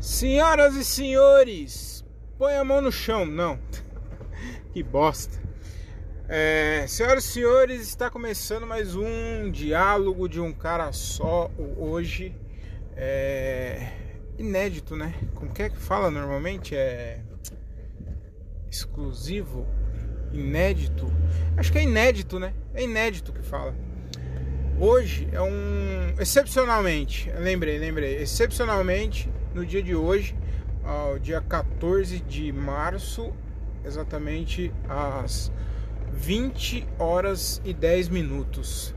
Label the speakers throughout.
Speaker 1: Senhoras e senhores, põe a mão no chão. Não, que bosta. É, senhoras e senhores, está começando mais um diálogo de um cara só hoje. É, inédito, né? Como que é que fala normalmente? É exclusivo, inédito. Acho que é inédito, né? É inédito que fala. Hoje é um excepcionalmente, lembrei, lembrei, excepcionalmente no dia de hoje, ao dia 14 de março, exatamente às 20 horas e 10 minutos.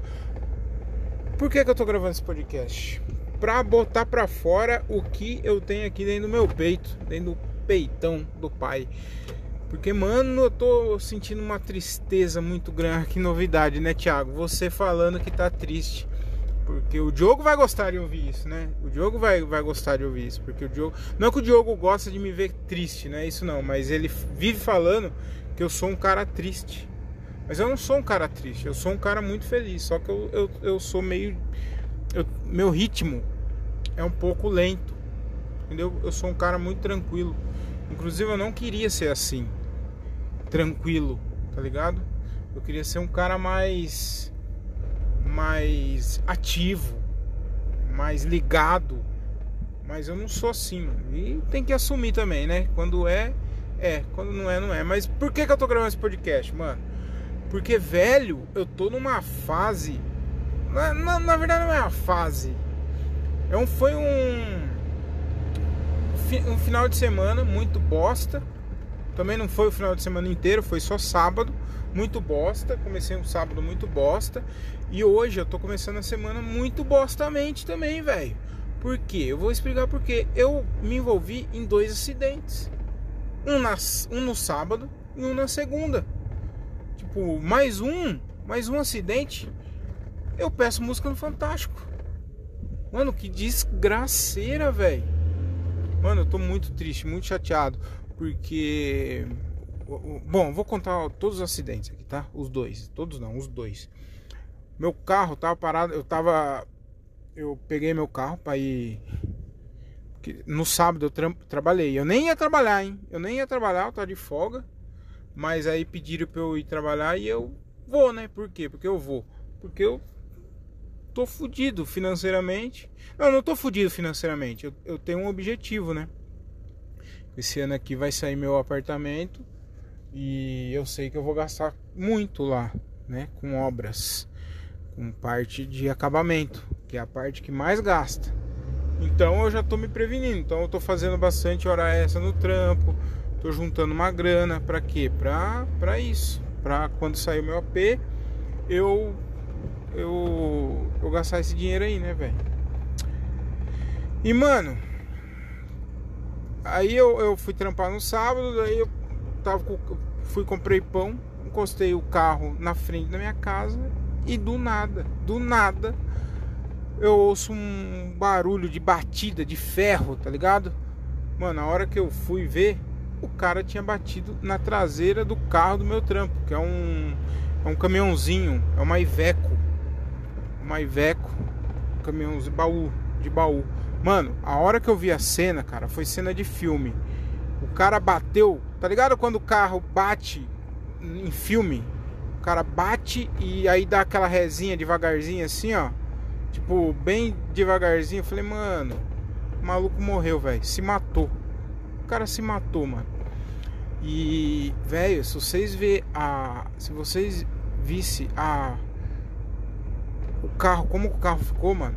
Speaker 1: Por que, que eu tô gravando esse podcast? Pra botar pra fora o que eu tenho aqui dentro do meu peito, dentro do peitão do pai. Porque, mano, eu tô sentindo uma tristeza muito grande. Que novidade, né, Thiago? Você falando que tá triste. Porque o Diogo vai gostar de ouvir isso, né? O Diogo vai, vai gostar de ouvir isso. Porque o Diogo. Não é que o Diogo gosta de me ver triste, não é isso não. Mas ele vive falando que eu sou um cara triste. Mas eu não sou um cara triste, eu sou um cara muito feliz. Só que eu, eu, eu sou meio. Eu, meu ritmo é um pouco lento. Entendeu? Eu sou um cara muito tranquilo. Inclusive eu não queria ser assim tranquilo, tá ligado? Eu queria ser um cara mais mais ativo, mais ligado, mas eu não sou assim, mano. E tem que assumir também, né? Quando é, é, quando não é, não é. Mas por que que eu tô gravando esse podcast, mano? Porque velho, eu tô numa fase na, na, na verdade não é uma fase. É um, foi um um final de semana muito bosta também não foi o final de semana inteiro, foi só sábado, muito bosta. Comecei um sábado muito bosta. E hoje eu tô começando a semana muito bostamente também, velho. Por quê? Eu vou explicar por quê. Eu me envolvi em dois acidentes. Um, nas, um no sábado e um na segunda. Tipo, mais um, mais um acidente. Eu peço música no Fantástico. Mano, que desgraceira, velho. Mano, eu tô muito triste, muito chateado porque bom, vou contar todos os acidentes aqui, tá? Os dois, todos não, os dois. Meu carro tava parado, eu tava eu peguei meu carro para ir no sábado eu tra trabalhei. Eu nem ia trabalhar, hein? Eu nem ia trabalhar, eu tava de folga. Mas aí pediram para eu ir trabalhar e eu vou, né? Por quê? Porque eu vou. Porque eu tô fudido financeiramente. Não, não tô fudido financeiramente. Eu, eu tenho um objetivo, né? Esse ano aqui vai sair meu apartamento e eu sei que eu vou gastar muito lá, né, com obras, com parte de acabamento, que é a parte que mais gasta. Então eu já tô me prevenindo. Então eu tô fazendo bastante hora essa no trampo, tô juntando uma grana para quê? Para para isso, para quando sair o meu AP, eu eu eu gastar esse dinheiro aí, né, velho? E mano, Aí eu, eu fui trampar no sábado, daí eu tava com, fui comprei pão, encostei o carro na frente da minha casa e do nada, do nada, eu ouço um barulho de batida de ferro, tá ligado? Mano, na hora que eu fui ver, o cara tinha batido na traseira do carro do meu trampo, que é um é um caminhãozinho, é uma Iveco. Uma Iveco, um caminhãozinho baú, de baú. Mano, a hora que eu vi a cena, cara, foi cena de filme. O cara bateu, tá ligado quando o carro bate em filme? O cara bate e aí dá aquela resinha devagarzinho assim, ó. Tipo, bem devagarzinho. Eu falei, mano, o maluco morreu, velho. Se matou. O cara se matou, mano. E, velho, se vocês ver a. Se vocês visse a. O carro, como o carro ficou, mano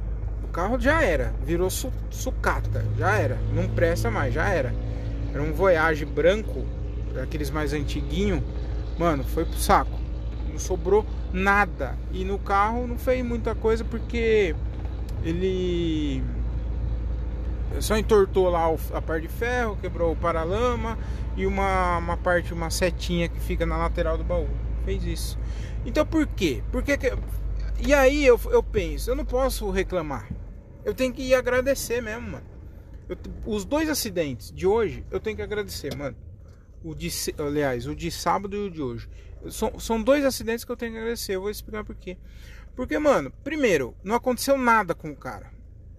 Speaker 1: carro já era, virou su sucata, já era, não presta mais, já era. Era um Voyage branco, aqueles mais antiguinho, mano, foi pro saco. Não sobrou nada. E no carro não fez muita coisa porque ele só entortou lá a parte de ferro, quebrou o paralama e uma, uma parte, uma setinha que fica na lateral do baú. Fez isso. Então por quê? Porque que... E aí eu, eu penso, eu não posso reclamar. Eu tenho que agradecer mesmo, mano. Eu, os dois acidentes de hoje, eu tenho que agradecer, mano. O de, aliás, o de sábado e o de hoje. São, são dois acidentes que eu tenho que agradecer. Eu vou explicar por quê. Porque, mano, primeiro, não aconteceu nada com o cara.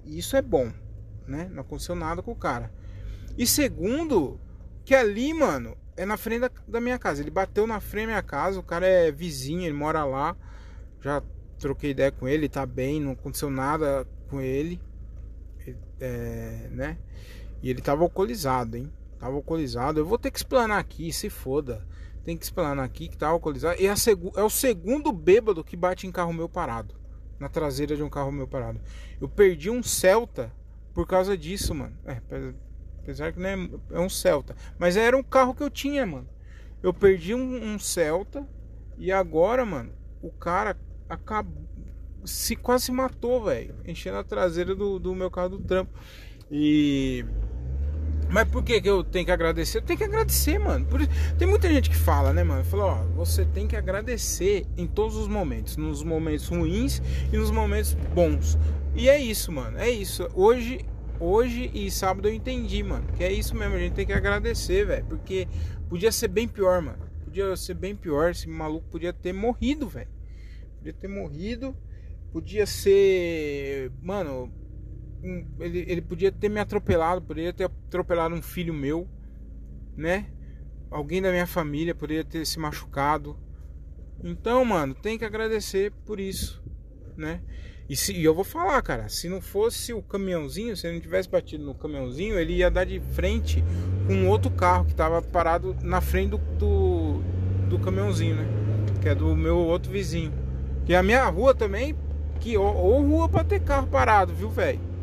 Speaker 1: E isso é bom, né? Não aconteceu nada com o cara. E segundo, que ali, mano, é na frente da, da, minha casa. Ele bateu na frente da minha casa, o cara é vizinho, ele mora lá. Já troquei ideia com ele, tá bem, não aconteceu nada com ele. É, né? E ele tava alcoolizado, hein? Tava alcoolizado. Eu vou ter que explanar aqui, se foda. Tem que explanar aqui que tá alcoolizado. E é, o segundo bêbado que bate em carro meu parado. Na traseira de um carro meu parado. Eu perdi um Celta por causa disso, mano. É, apesar que não é, é um Celta. Mas era um carro que eu tinha, mano. Eu perdi um, um Celta. E agora, mano, o cara acabou. Se quase matou, velho. Enchendo a traseira do, do meu carro do trampo. E mas por que, que eu tenho que agradecer? Eu tenho que agradecer, mano. Por... Tem muita gente que fala, né, mano? Fala, ó, você tem que agradecer em todos os momentos. Nos momentos ruins e nos momentos bons. E é isso, mano. É isso. Hoje, hoje e sábado eu entendi, mano. Que é isso mesmo. A gente tem que agradecer, velho. Porque podia ser bem pior, mano. Podia ser bem pior. Esse maluco podia ter morrido, velho. Podia ter morrido. Podia ser. Mano, ele, ele podia ter me atropelado, poderia ter atropelado um filho meu, né? Alguém da minha família poderia ter se machucado. Então, mano, tem que agradecer por isso, né? E, se, e eu vou falar, cara, se não fosse o caminhãozinho, se ele não tivesse batido no caminhãozinho, ele ia dar de frente com outro carro que estava parado na frente do, do, do, caminhãozinho, né? Que é do meu outro vizinho. Que a minha rua também, que ou, ou rua para ter carro parado, viu, velho?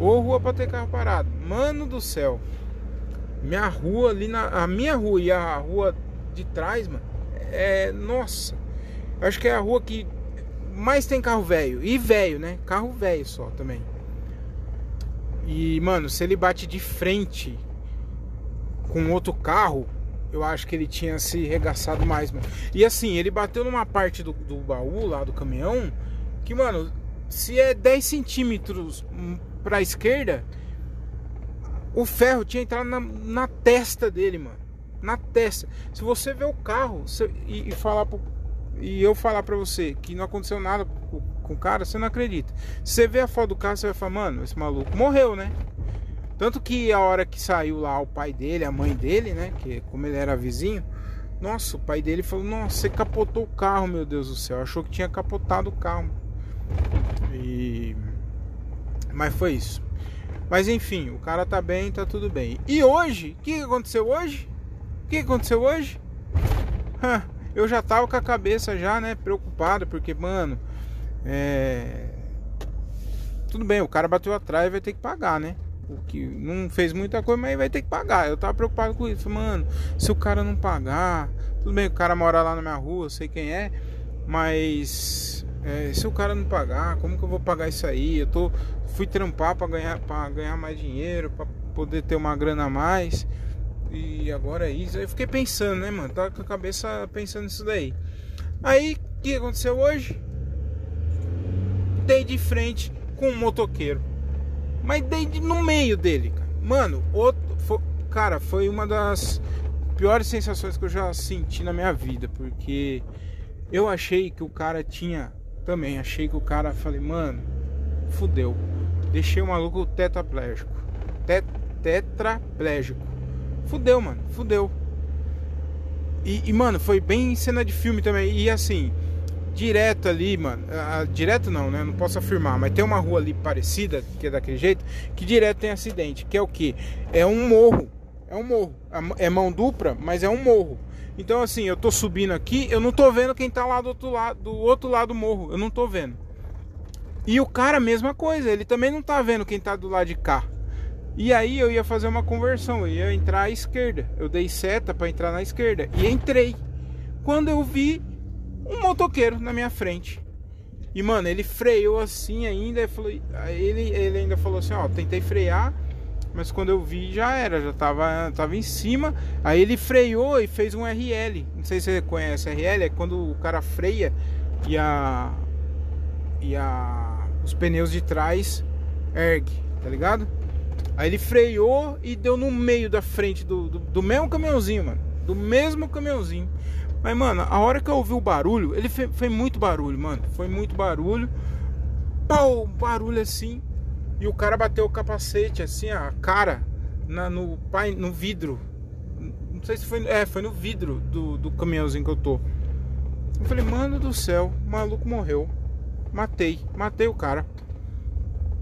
Speaker 1: Ou rua para ter carro parado. Mano do céu. Minha rua ali na. A minha rua e a rua de trás, mano. É. Nossa. Acho que é a rua que mais tem carro velho. E velho, né? Carro velho só também. E, mano, se ele bate de frente com outro carro, eu acho que ele tinha se regaçado mais, mano. E assim, ele bateu numa parte do, do baú lá do caminhão que, mano, se é 10 centímetros para a esquerda, o ferro tinha entrado na, na, testa dele, mano. Na testa. Se você ver o carro e, e, falar pro, e eu falar para você que não aconteceu nada com, com, o cara, você não acredita. Se você vê a foto do carro, você vai falar, mano, esse maluco morreu, né? Tanto que a hora que saiu lá o pai dele, a mãe dele, né? Que como ele era vizinho, nossa, o pai dele falou, nossa, você capotou o carro, meu Deus do céu. Achou que tinha capotado o carro. E mas foi isso. Mas enfim, o cara tá bem, tá tudo bem. E hoje, o que aconteceu hoje? O que aconteceu hoje? eu já tava com a cabeça já, né, preocupado, porque, mano, é... Tudo bem, o cara bateu atrás e vai ter que pagar, né? O que não fez muita coisa, mas vai ter que pagar. Eu tava preocupado com isso, mano. Se o cara não pagar, tudo bem, o cara mora lá na minha rua, eu sei quem é, mas é, se o cara não pagar, como que eu vou pagar isso aí? Eu tô fui trampar para ganhar ganhar mais dinheiro, para poder ter uma grana a mais. E agora é isso. Eu fiquei pensando, né, mano? Tava com a cabeça pensando nisso daí. Aí, o que aconteceu hoje? Dei de frente com um motoqueiro. Mas dei de, no meio dele, cara. Mano, outro, foi, cara, foi uma das piores sensações que eu já senti na minha vida, porque eu achei que o cara tinha também achei que o cara falei, mano, fudeu. Deixei o maluco tetraplégico. Tet tetraplégico. Fudeu, mano. Fudeu. E, e, mano, foi bem cena de filme também. E assim, direto ali, mano. Ah, direto não, né? Não posso afirmar. Mas tem uma rua ali parecida, que é daquele jeito, que direto tem acidente. Que é o que? É um morro. É um morro. É mão dupla, mas é um morro. Então assim, eu tô subindo aqui, eu não tô vendo quem tá lá do outro lado, do outro lado do morro. Eu não tô vendo. E o cara, mesma coisa, ele também não tá vendo quem tá do lado de cá. E aí eu ia fazer uma conversão, eu ia entrar à esquerda. Eu dei seta para entrar na esquerda e entrei. Quando eu vi um motoqueiro na minha frente. E mano, ele freou assim ainda, ele, ele ainda falou assim, ó, tentei frear, mas quando eu vi já era, já tava, tava em cima. Aí ele freou e fez um RL. Não sei se você conhece RL, é quando o cara freia e a e a os pneus de trás ergue, tá ligado? Aí ele freou e deu no meio da frente do, do, do mesmo caminhãozinho, mano. Do mesmo caminhãozinho. Mas, mano, a hora que eu ouvi o barulho, ele fez, foi muito barulho, mano. Foi muito barulho. Pau, barulho assim. E o cara bateu o capacete, assim, a cara na, no, pai, no vidro. Não sei se foi. É, foi no vidro do, do caminhãozinho que eu tô. Eu falei, mano do céu, o maluco morreu. Matei, matei o cara.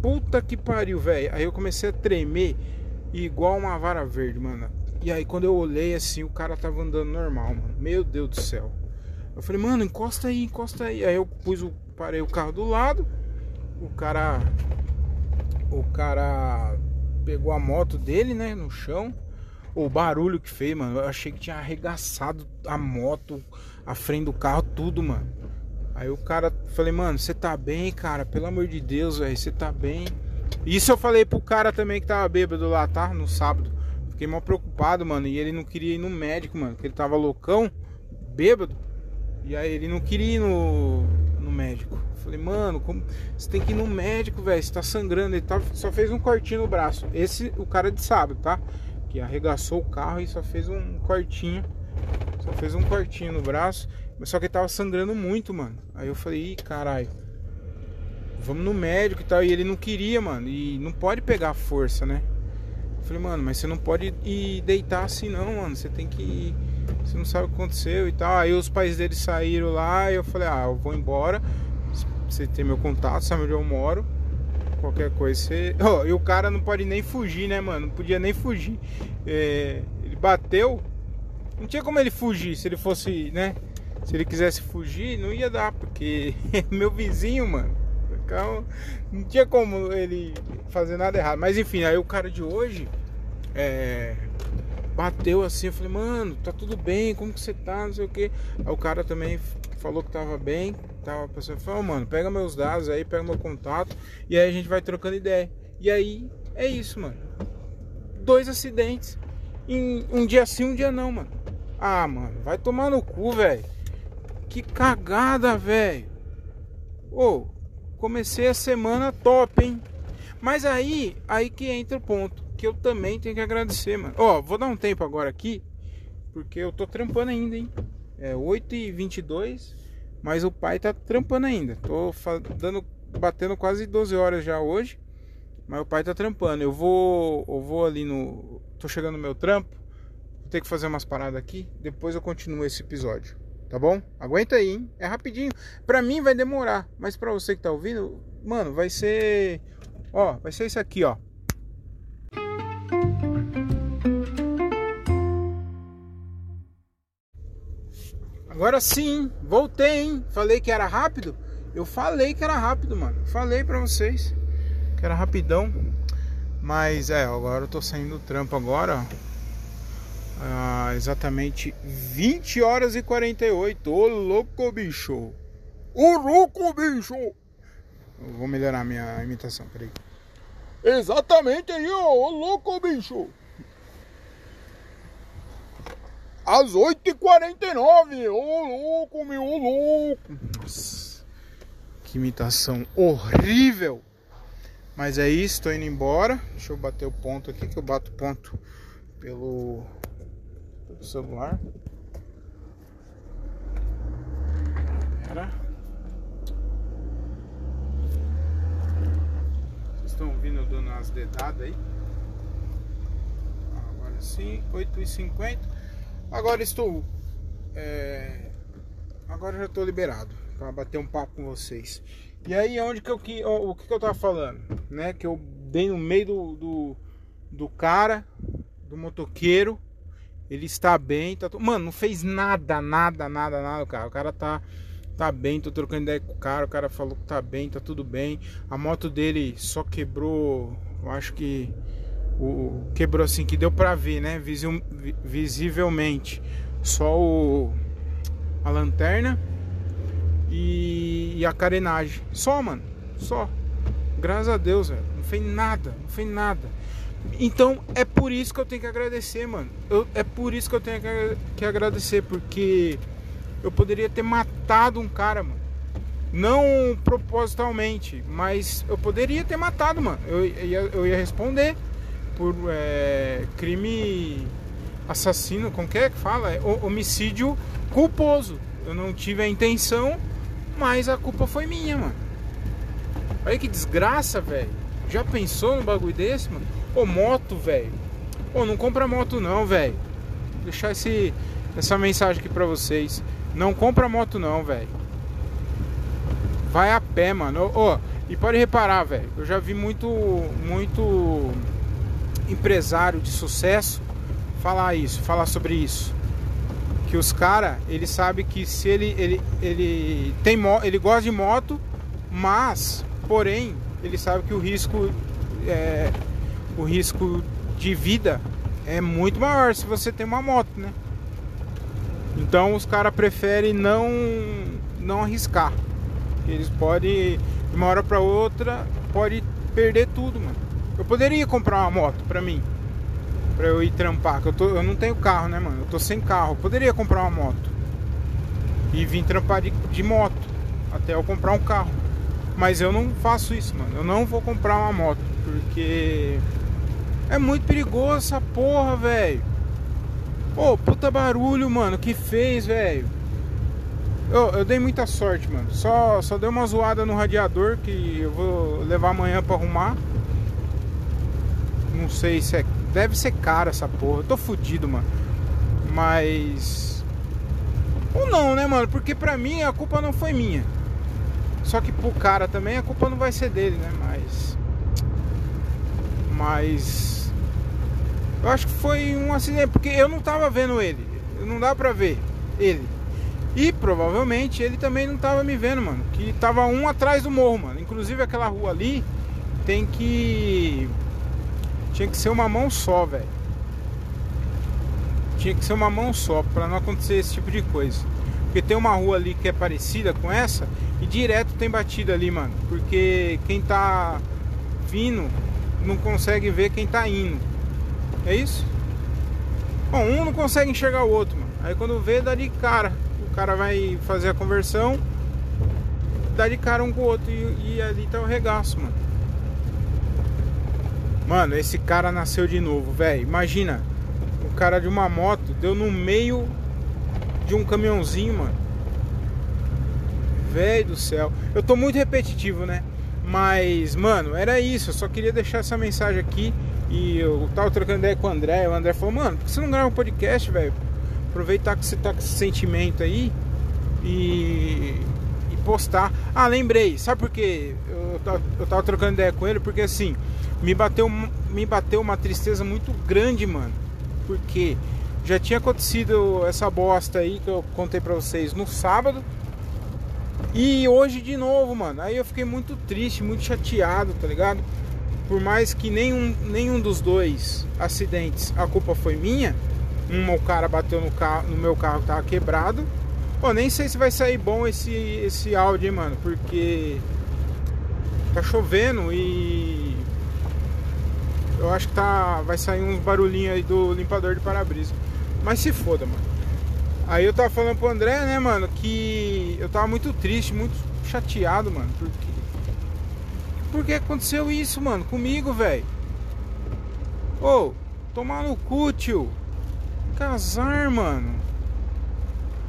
Speaker 1: Puta que pariu, velho. Aí eu comecei a tremer igual uma vara verde, mano. E aí quando eu olhei assim, o cara tava andando normal, mano. Meu Deus do céu. Eu falei, mano, encosta aí, encosta aí. Aí eu pus o. Parei o carro do lado. O cara. O cara pegou a moto dele, né, no chão. O barulho que fez, mano. Eu achei que tinha arregaçado a moto, a frente do carro, tudo, mano. Aí o cara, falei, mano, você tá bem, cara? Pelo amor de Deus, velho, você tá bem? Isso eu falei pro cara também que tava bêbado lá, tá? No sábado. Fiquei mal preocupado, mano. E ele não queria ir no médico, mano. Porque ele tava loucão, bêbado. E aí ele não queria ir no, no médico. Falei, mano, como... você tem que ir no médico, velho. Você tá sangrando. Ele tá... só fez um cortinho no braço. Esse, o cara de sábado, tá? Que arregaçou o carro e só fez um cortinho. Só fez um cortinho no braço. Mas só que ele tava sangrando muito, mano. Aí eu falei, ih, caralho. Vamos no médico e tal. E ele não queria, mano. E não pode pegar força, né? Eu falei, mano, mas você não pode ir deitar assim não, mano. Você tem que ir. Você não sabe o que aconteceu e tal. Aí os pais dele saíram lá eu falei, ah, eu vou embora. Você tem meu contato, sabe onde eu moro. Qualquer coisa você. Oh, e o cara não pode nem fugir, né, mano? Não podia nem fugir. É... Ele bateu. Não tinha como ele fugir se ele fosse, né? Se ele quisesse fugir, não ia dar, porque meu vizinho, mano. Então, não tinha como ele fazer nada errado. Mas enfim, aí o cara de hoje é, bateu assim, eu falei, mano, tá tudo bem, como que você tá? Não sei o que. Aí o cara também falou que tava bem. Tava a pessoa falou, oh, mano, pega meus dados aí, pega meu contato. E aí a gente vai trocando ideia. E aí é isso, mano. Dois acidentes. Em um dia sim, um dia não, mano. Ah, mano, vai tomar no cu, velho. Que cagada, velho. Ô, comecei a semana top, hein? Mas aí, aí que entra o ponto. Que eu também tenho que agradecer, mano. Ó, vou dar um tempo agora aqui. Porque eu tô trampando ainda, hein? É 8h22. Mas o pai tá trampando ainda. Tô dando, batendo quase 12 horas já hoje. Mas o pai tá trampando. Eu vou, eu vou ali no. Tô chegando no meu trampo. Vou ter que fazer umas paradas aqui. Depois eu continuo esse episódio tá bom? Aguenta aí, hein? É rapidinho. Pra mim vai demorar, mas pra você que tá ouvindo, mano, vai ser. Ó, vai ser isso aqui, ó. Agora sim, voltei, hein? Falei que era rápido. Eu falei que era rápido, mano. Falei pra vocês que era rapidão. Mas é, agora eu tô saindo do trampo agora, ah, exatamente 20 horas e 48. Ô louco, bicho! Ô louco, bicho! Eu vou melhorar minha imitação, peraí. Exatamente aí, ó, ô louco, bicho! Às 8h49, ô louco, meu, louco! Nossa, que imitação horrível! Mas é isso, tô indo embora. Deixa eu bater o ponto aqui, que eu bato ponto pelo do celular. Pera. Vocês estão ouvindo eu dando umas dedadas aí? Agora sim, 8h50. Agora estou. É... Agora já estou liberado para bater um papo com vocês. E aí, onde que eu que o que, que eu tava falando, né? Que eu dei no meio do, do, do cara, do motoqueiro, ele está bem, tá. Mano, não fez nada, nada, nada, nada, cara. O cara tá tá bem, tô trocando ideia com o cara, o cara falou que tá bem, tá tudo bem. A moto dele só quebrou, eu acho que o quebrou assim que deu para ver, né, visivelmente. Só o a lanterna e, e a carenagem. Só, mano. Só. Graças a Deus, velho. Não fez nada, não fez nada. Então é por isso que eu tenho que agradecer, mano. Eu, é por isso que eu tenho que, que agradecer, porque eu poderia ter matado um cara, mano. Não propositalmente, mas eu poderia ter matado, mano. Eu, eu, ia, eu ia responder por é, crime assassino, como que é que fala? É, homicídio culposo. Eu não tive a intenção, mas a culpa foi minha, mano. Olha que desgraça, velho. Já pensou no bagulho desse, mano? Ô, moto, velho. Pô, não compra moto não, velho. Deixar esse, essa mensagem aqui pra vocês. Não compra moto não, velho. Vai a pé, mano. Ó, oh, e pode reparar, velho. Eu já vi muito, muito empresário de sucesso falar isso, falar sobre isso. Que os cara, ele sabe que se ele ele ele tem ele gosta de moto, mas porém ele sabe que o risco é, o risco de vida é muito maior se você tem uma moto, né? Então os caras preferem não não arriscar. Eles podem de uma hora para outra pode perder tudo, mano. Eu poderia comprar uma moto pra mim, pra eu ir trampar. Que eu, tô, eu não tenho carro, né, mano? Eu tô sem carro. Eu poderia comprar uma moto e vir trampar de, de moto até eu comprar um carro. Mas eu não faço isso, mano. Eu não vou comprar uma moto porque é muito perigoso essa porra, velho. Ô, oh, puta barulho, mano, que fez, velho. Eu, eu, dei muita sorte, mano. Só, só deu uma zoada no radiador que eu vou levar amanhã pra arrumar. Não sei se é. Deve ser caro essa porra. Eu tô fudido, mano. Mas. Ou não, né, mano? Porque pra mim a culpa não foi minha. Só que pro cara também a culpa não vai ser dele, né? Mas. Mas. Eu acho que foi um acidente, porque eu não tava vendo ele. Não dá pra ver ele. E provavelmente ele também não tava me vendo, mano. Que tava um atrás do morro, mano. Inclusive aquela rua ali tem que. Tinha que ser uma mão só, velho. Tinha que ser uma mão só para não acontecer esse tipo de coisa. Porque tem uma rua ali que é parecida com essa e direto tem batida ali, mano. Porque quem tá vindo não consegue ver quem tá indo. É isso? Bom, um não consegue enxergar o outro, mano. Aí quando vê, dá de cara. O cara vai fazer a conversão, dá de cara um com o outro. E, e ali tá o regaço, mano. Mano, esse cara nasceu de novo, velho. Imagina, o cara de uma moto deu no meio de um caminhãozinho, mano. Velho do céu. Eu tô muito repetitivo, né? Mas, mano, era isso. Eu só queria deixar essa mensagem aqui. E eu tava trocando ideia com o André. O André falou, mano, por que você não grava um podcast, velho? Aproveitar que você tá com esse sentimento aí e, e postar. Ah, lembrei. Sabe por quê? Eu tava, eu tava trocando ideia com ele porque assim, me bateu, me bateu uma tristeza muito grande, mano. Porque já tinha acontecido essa bosta aí que eu contei pra vocês no sábado. E hoje de novo, mano. Aí eu fiquei muito triste, muito chateado, tá ligado? Por mais que nenhum, nenhum dos dois acidentes a culpa foi minha. Uma o cara bateu no, carro, no meu carro que tava quebrado. Pô, nem sei se vai sair bom esse, esse áudio, hein, mano. Porque tá chovendo e eu acho que tá vai sair uns barulhinhos aí do limpador de para-brisa. Mas se foda, mano. Aí eu tava falando pro André, né, mano, que eu tava muito triste, muito chateado, mano. Porque. Porque aconteceu isso, mano, comigo, velho. Ô, tomar no cu, tio. Casar, mano.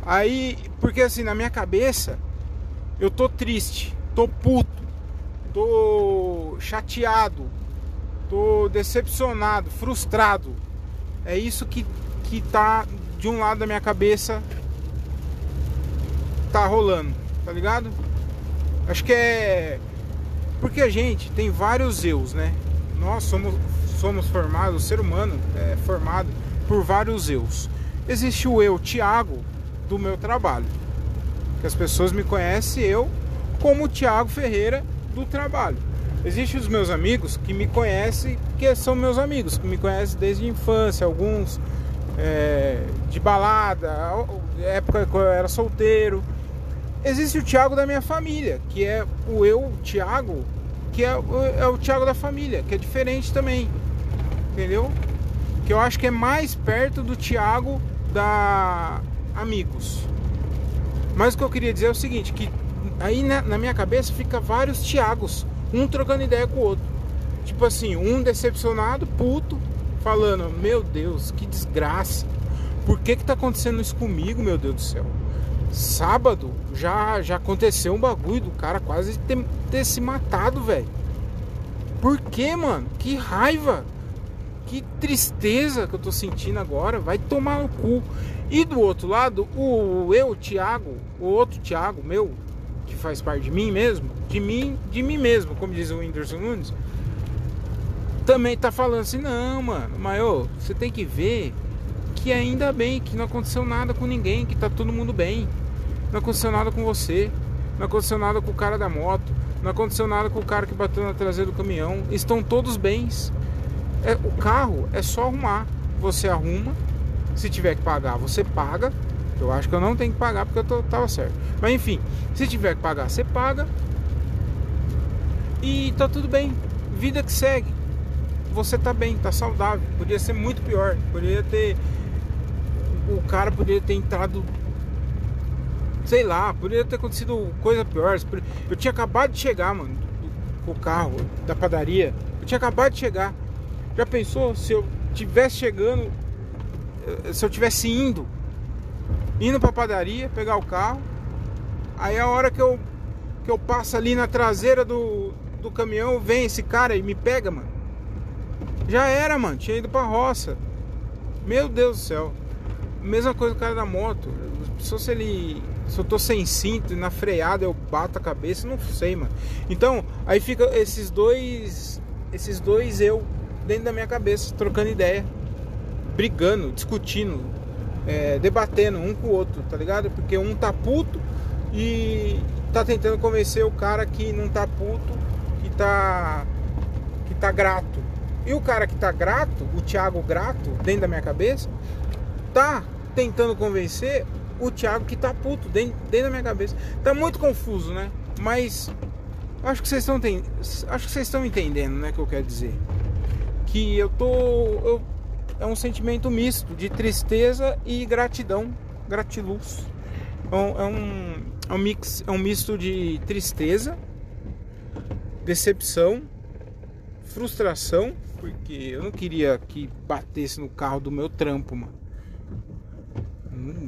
Speaker 1: Aí, porque assim, na minha cabeça, eu tô triste, tô puto, tô chateado, tô decepcionado, frustrado. É isso que que tá de um lado da minha cabeça tá rolando, tá ligado? Acho que é porque a gente tem vários eus, né? Nós somos somos formados, o ser humano é formado por vários eus. Existe o eu Tiago do meu trabalho, que as pessoas me conhecem eu como Tiago Ferreira do trabalho. Existem os meus amigos que me conhecem, que são meus amigos, que me conhecem desde a infância, alguns é, de balada, época que eu era solteiro. Existe o Thiago da minha família, que é o eu, Thiago, que é, é o Thiago da família, que é diferente também. Entendeu? Que eu acho que é mais perto do Thiago da Amigos. Mas o que eu queria dizer é o seguinte, que aí na, na minha cabeça fica vários Thiagos, um trocando ideia com o outro. Tipo assim, um decepcionado, puto, falando: Meu Deus, que desgraça. Por que que tá acontecendo isso comigo, meu Deus do céu? Sábado já já aconteceu um bagulho do cara quase ter, ter se matado, velho. Por que, mano? Que raiva. que tristeza que eu tô sentindo agora. Vai tomar no cu. E do outro lado, o eu, Thiago, o outro Thiago, meu, que faz parte de mim mesmo, de mim, de mim mesmo, como diz o Whindersson Nunes, também tá falando assim, não, mano, mas você tem que ver que ainda bem que não aconteceu nada com ninguém, que tá todo mundo bem. Não aconteceu nada com você, não aconteceu nada com o cara da moto, não aconteceu nada com o cara que bateu na traseira do caminhão. Estão todos bens. É, o carro é só arrumar. Você arruma, se tiver que pagar, você paga. Eu acho que eu não tenho que pagar porque eu tô, tava certo. Mas enfim, se tiver que pagar, você paga. E tá tudo bem. Vida que segue. Você tá bem, tá saudável. Podia ser muito pior. Poderia ter. O cara poderia ter entrado. Sei lá, poderia ter acontecido coisa pior. Eu tinha acabado de chegar, mano, com o carro da padaria. Eu tinha acabado de chegar. Já pensou se eu tivesse chegando, eh, se eu tivesse indo, indo pra padaria, pegar o carro, aí a hora que eu que eu passo ali na traseira do, do caminhão, vem esse cara e me pega, mano. Já era, mano, tinha ido pra roça. Meu Deus do céu. Mesma coisa o cara da moto. Se ele. Se eu tô sem cinto e na freada eu bato a cabeça, não sei, mano. Então, aí fica esses dois. Esses dois eu dentro da minha cabeça, trocando ideia, brigando, discutindo, é, debatendo um com o outro, tá ligado? Porque um tá puto e tá tentando convencer o cara que não tá puto, que tá que tá grato. E o cara que tá grato, o Thiago grato, dentro da minha cabeça, tá tentando convencer o Thiago que tá puto dentro, dentro da minha cabeça. Tá muito confuso, né? Mas acho que vocês estão acho que vocês estão entendendo, né, que eu quero dizer que eu tô. Eu, é um sentimento misto de tristeza e gratidão, gratiluz. É um, é um mix, é um misto de tristeza, decepção, frustração, porque eu não queria que batesse no carro do meu trampo, mano.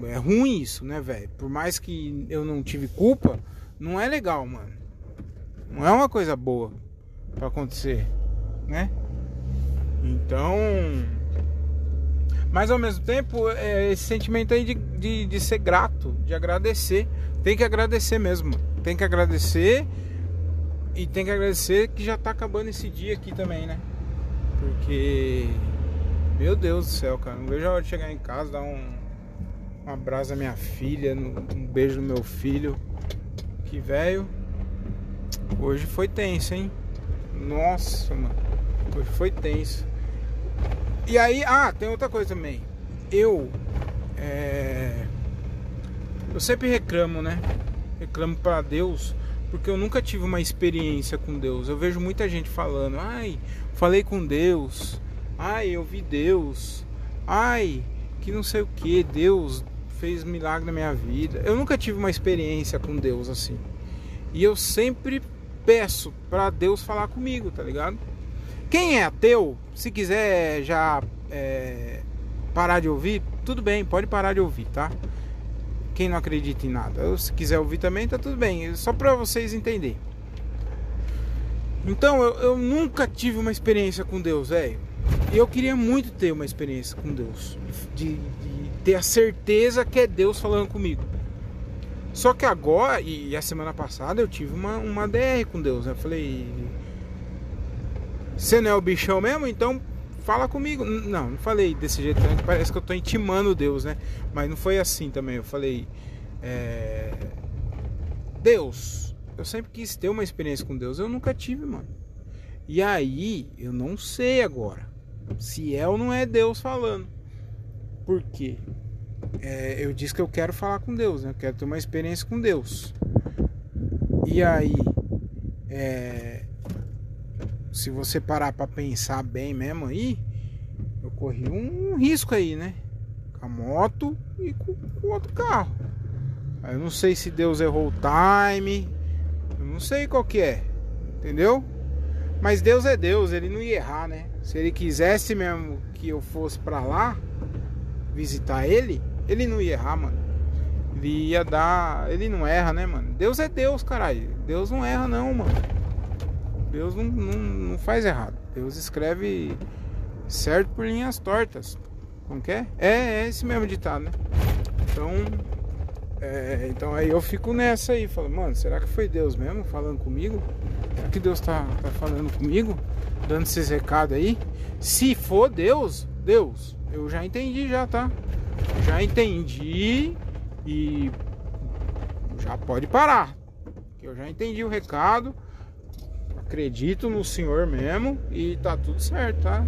Speaker 1: É ruim isso, né, velho? Por mais que eu não tive culpa, não é legal, mano. Não é uma coisa boa para acontecer, né? Então. Mas ao mesmo tempo, é esse sentimento aí de, de, de ser grato, de agradecer. Tem que agradecer mesmo. Tem que agradecer. E tem que agradecer que já tá acabando esse dia aqui também, né? Porque. Meu Deus do céu, cara. Não vejo a hora de chegar em casa, dar um, um abraço à minha filha, um beijo no meu filho. Que velho. Hoje foi tenso, hein? Nossa, mano. Hoje foi tenso. E aí, ah, tem outra coisa também. Eu. É, eu sempre reclamo, né? Reclamo para Deus porque eu nunca tive uma experiência com Deus. Eu vejo muita gente falando: ai, falei com Deus, ai, eu vi Deus, ai, que não sei o que, Deus fez milagre na minha vida. Eu nunca tive uma experiência com Deus assim. E eu sempre peço para Deus falar comigo, tá ligado? Quem é ateu, se quiser já é, parar de ouvir, tudo bem, pode parar de ouvir, tá? Quem não acredita em nada, ou se quiser ouvir também, tá tudo bem, só para vocês entenderem. Então, eu, eu, nunca tive uma experiência com Deus, velho. E eu queria muito ter uma experiência com Deus, de, de ter a certeza que é Deus falando comigo. Só que agora, e a semana passada, eu tive uma, uma DR com Deus. Né? Eu falei, você não é o bichão mesmo? Então fala comigo. Não, não falei desse jeito, né? parece que eu tô intimando Deus, né? Mas não foi assim também. Eu falei, é... Deus, eu sempre quis ter uma experiência com Deus, eu nunca tive, mano. E aí, eu não sei agora se é ou não é Deus falando. Por quê? É, eu disse que eu quero falar com Deus, né? Eu quero ter uma experiência com Deus. E aí, é, se você parar para pensar bem mesmo aí, eu corri um risco aí, né? Com a moto e com o outro carro. Eu não sei se Deus errou o time, eu não sei qual que é, entendeu? Mas Deus é Deus, ele não ia errar, né? Se ele quisesse mesmo que eu fosse para lá visitar ele, ele não ia errar, mano. Ele ia dar, ele não erra, né, mano? Deus é Deus, caralho. Deus não erra não, mano. Deus não, não, não faz errado. Deus escreve certo por linhas tortas. Como que é? É, é esse mesmo ditado, né? Então, é, então aí eu fico nessa aí, falo, mano, será que foi Deus mesmo falando comigo? Será que Deus tá, tá falando comigo? Dando esses recados aí? Se for Deus, Deus, eu já entendi já, tá? Já entendi e já pode parar. Eu já entendi o recado. Acredito no Senhor mesmo e tá tudo certo, tá?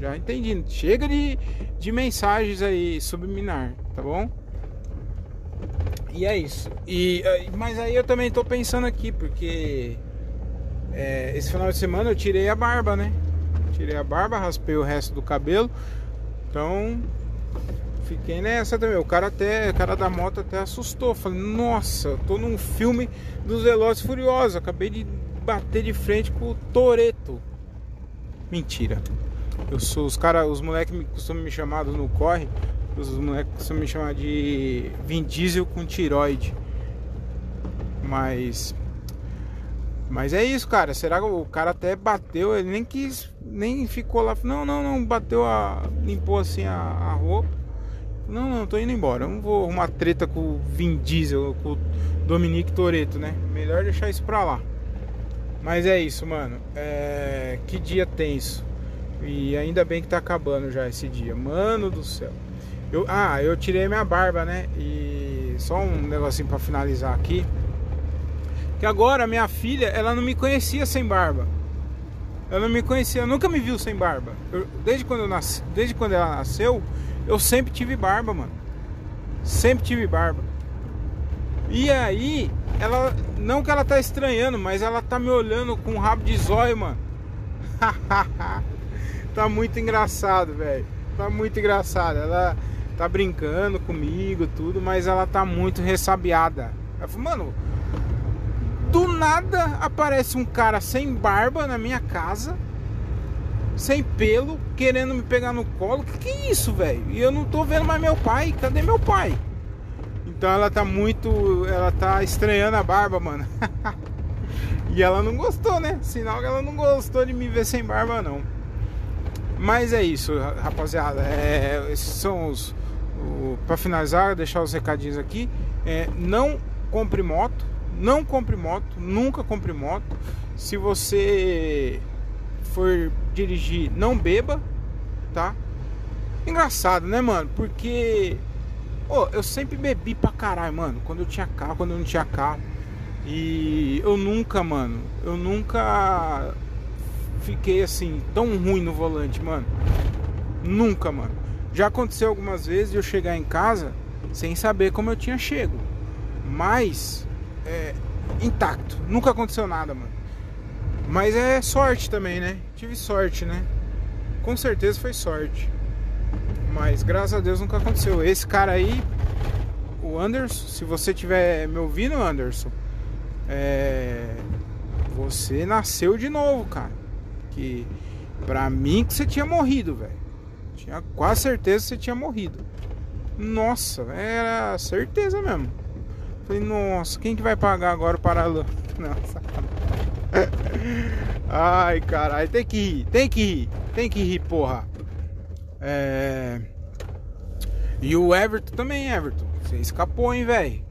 Speaker 1: Já entendi. Chega de, de mensagens aí subliminar, tá bom? E é isso. E, mas aí eu também tô pensando aqui, porque é, esse final de semana eu tirei a barba, né? Tirei a barba, raspei o resto do cabelo. Então fiquei nessa também. O cara até, o cara da moto até assustou. Falei, nossa, tô num filme dos Velozes Furiosos. Acabei de bater de frente com o Toreto. Mentira. Eu sou os cara, os moleques costumam me chamar no corre. Os moleques costumam me chamar de Vin Diesel com tiroide. Mas mas é isso, cara. Será que o cara até bateu? Ele nem quis, nem ficou lá. Não, não, não. Bateu a. Limpou assim a, a roupa. Não, não, tô indo embora. Eu não vou arrumar treta com o Vin Diesel, com o Dominique Toreto, né? Melhor deixar isso pra lá. Mas é isso, mano. É... Que dia tenso. E ainda bem que tá acabando já esse dia. Mano do céu. Eu... Ah, eu tirei minha barba, né? E só um negocinho pra finalizar aqui. Que agora minha filha, ela não me conhecia sem barba. Ela não me conhecia, nunca me viu sem barba. Eu, desde quando eu nasci, desde quando ela nasceu, eu sempre tive barba, mano. Sempre tive barba. E aí, ela. Não que ela tá estranhando, mas ela tá me olhando com um rabo de zóio, mano. tá muito engraçado, velho. Tá muito engraçado. Ela tá brincando comigo, tudo, mas ela tá muito ressabiada. Ela falou, mano, do nada aparece um cara sem barba na minha casa sem pelo, querendo me pegar no colo. Que que é isso, velho? E eu não tô vendo mais meu pai. Cadê meu pai? Então ela tá muito. Ela tá estranhando a barba, mano. e ela não gostou, né? Sinal que ela não gostou de me ver sem barba, não. Mas é isso, rapaziada. É, esses são os. Pra finalizar, deixar os recadinhos aqui. É, não compre moto. Não compre moto. Nunca compre moto. Se você for dirigir, não beba, tá? Engraçado, né, mano? Porque oh, eu sempre bebi pra caralho, mano. Quando eu tinha carro, quando eu não tinha carro. E eu nunca, mano, eu nunca fiquei assim tão ruim no volante, mano. Nunca, mano. Já aconteceu algumas vezes eu chegar em casa sem saber como eu tinha chego. Mas é, intacto. Nunca aconteceu nada, mano. Mas é sorte também, né? Tive sorte, né? Com certeza foi sorte. Mas graças a Deus nunca aconteceu. Esse cara aí, o Anderson, se você tiver me ouvindo, Anderson, é... você nasceu de novo, cara. Que pra mim que você tinha morrido, velho. Tinha quase certeza que você tinha morrido. Nossa, era certeza mesmo. Falei, nossa, quem que vai pagar agora o paralelo? Nossa. Ai, caralho, tem que rir, tem que rir, tem que rir, porra. É... E o Everton também, Everton. Você escapou, hein, velho?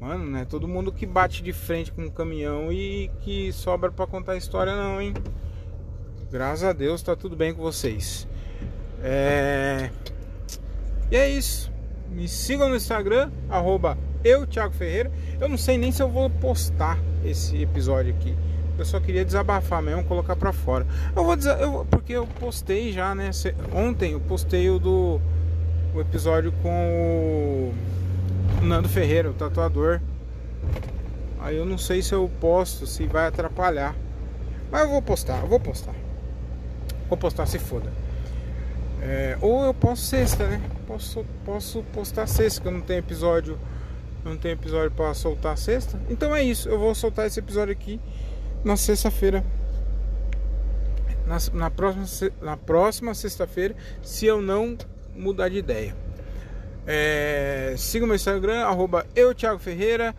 Speaker 1: Mano, não é todo mundo que bate de frente com um caminhão e que sobra para contar história, não, hein? Graças a Deus tá tudo bem com vocês. É... E é isso. Me sigam no Instagram, arroba eu, Thiago Ferreira. Eu não sei nem se eu vou postar esse episódio aqui. Eu só queria desabafar mesmo, colocar pra fora. Eu vou dizer, eu, porque eu postei já, né? Ontem eu postei o do o episódio com o Nando Ferreira, o tatuador. Aí eu não sei se eu posto, se vai atrapalhar. Mas eu vou postar, eu vou postar. Vou postar se foda. É, ou eu posso sexta, né? Posso, posso postar sexta, que eu não tenho episódio. Não tenho episódio para soltar sexta. Então é isso. Eu vou soltar esse episódio aqui na sexta-feira. Na, na, próxima, na próxima sexta-feira, se eu não mudar de ideia. É, siga meu Instagram, arroba eu, Thiago Ferreira.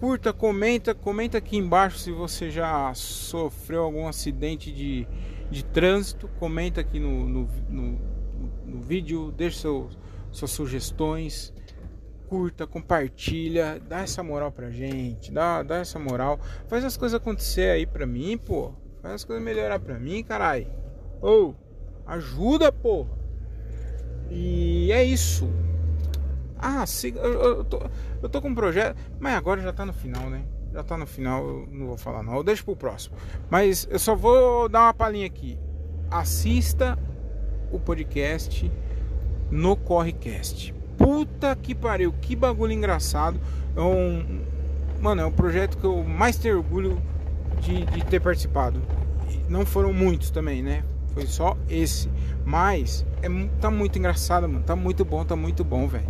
Speaker 1: Curta, comenta, comenta aqui embaixo se você já sofreu algum acidente de, de trânsito. Comenta aqui no, no, no, no vídeo, deixa seu, suas sugestões, curta, compartilha, dá essa moral pra gente, dá, dá essa moral, faz as coisas acontecer aí pra mim, pô. Faz as coisas melhorar pra mim, carai. Ou, oh, ajuda, pô. E é isso. Ah, siga. Eu, eu, tô, eu tô com um projeto, mas agora já tá no final, né? Já tá no final, eu não vou falar não. Eu deixo pro próximo. Mas eu só vou dar uma palhinha aqui. Assista o podcast no Correcast. Puta que pariu, que bagulho engraçado. É um, mano, é um projeto que eu mais tenho orgulho de, de ter participado. Não foram muitos também, né? Foi só esse. Mas é, tá muito engraçado, mano. Tá muito bom, tá muito bom, velho.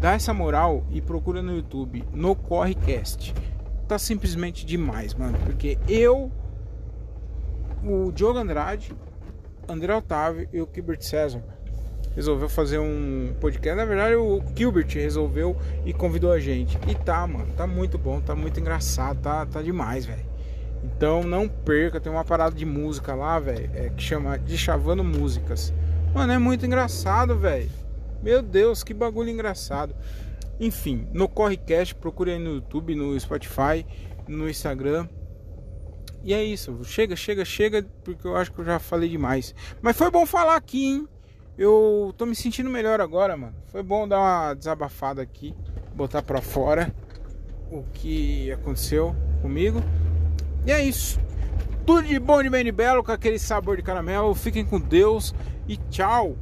Speaker 1: Dá essa moral e procura no YouTube, no Correcast. Tá simplesmente demais, mano. Porque eu, o Diogo Andrade, André Otávio e o Gilbert César resolveu fazer um podcast. Na verdade, o Gilbert resolveu e convidou a gente. E tá, mano, tá muito bom, tá muito engraçado, tá, tá demais, velho. Então não perca, tem uma parada de música lá, velho, é, que chama de Chavando Músicas. Mano, é muito engraçado, velho. Meu Deus, que bagulho engraçado. Enfim, no Correcast, procure aí no YouTube, no Spotify, no Instagram. E é isso, chega, chega, chega, porque eu acho que eu já falei demais. Mas foi bom falar aqui, hein? Eu tô me sentindo melhor agora, mano. Foi bom dar uma desabafada aqui, botar pra fora o que aconteceu comigo. E é isso. Tudo de bom de bem de belo com aquele sabor de caramelo. Fiquem com Deus e tchau.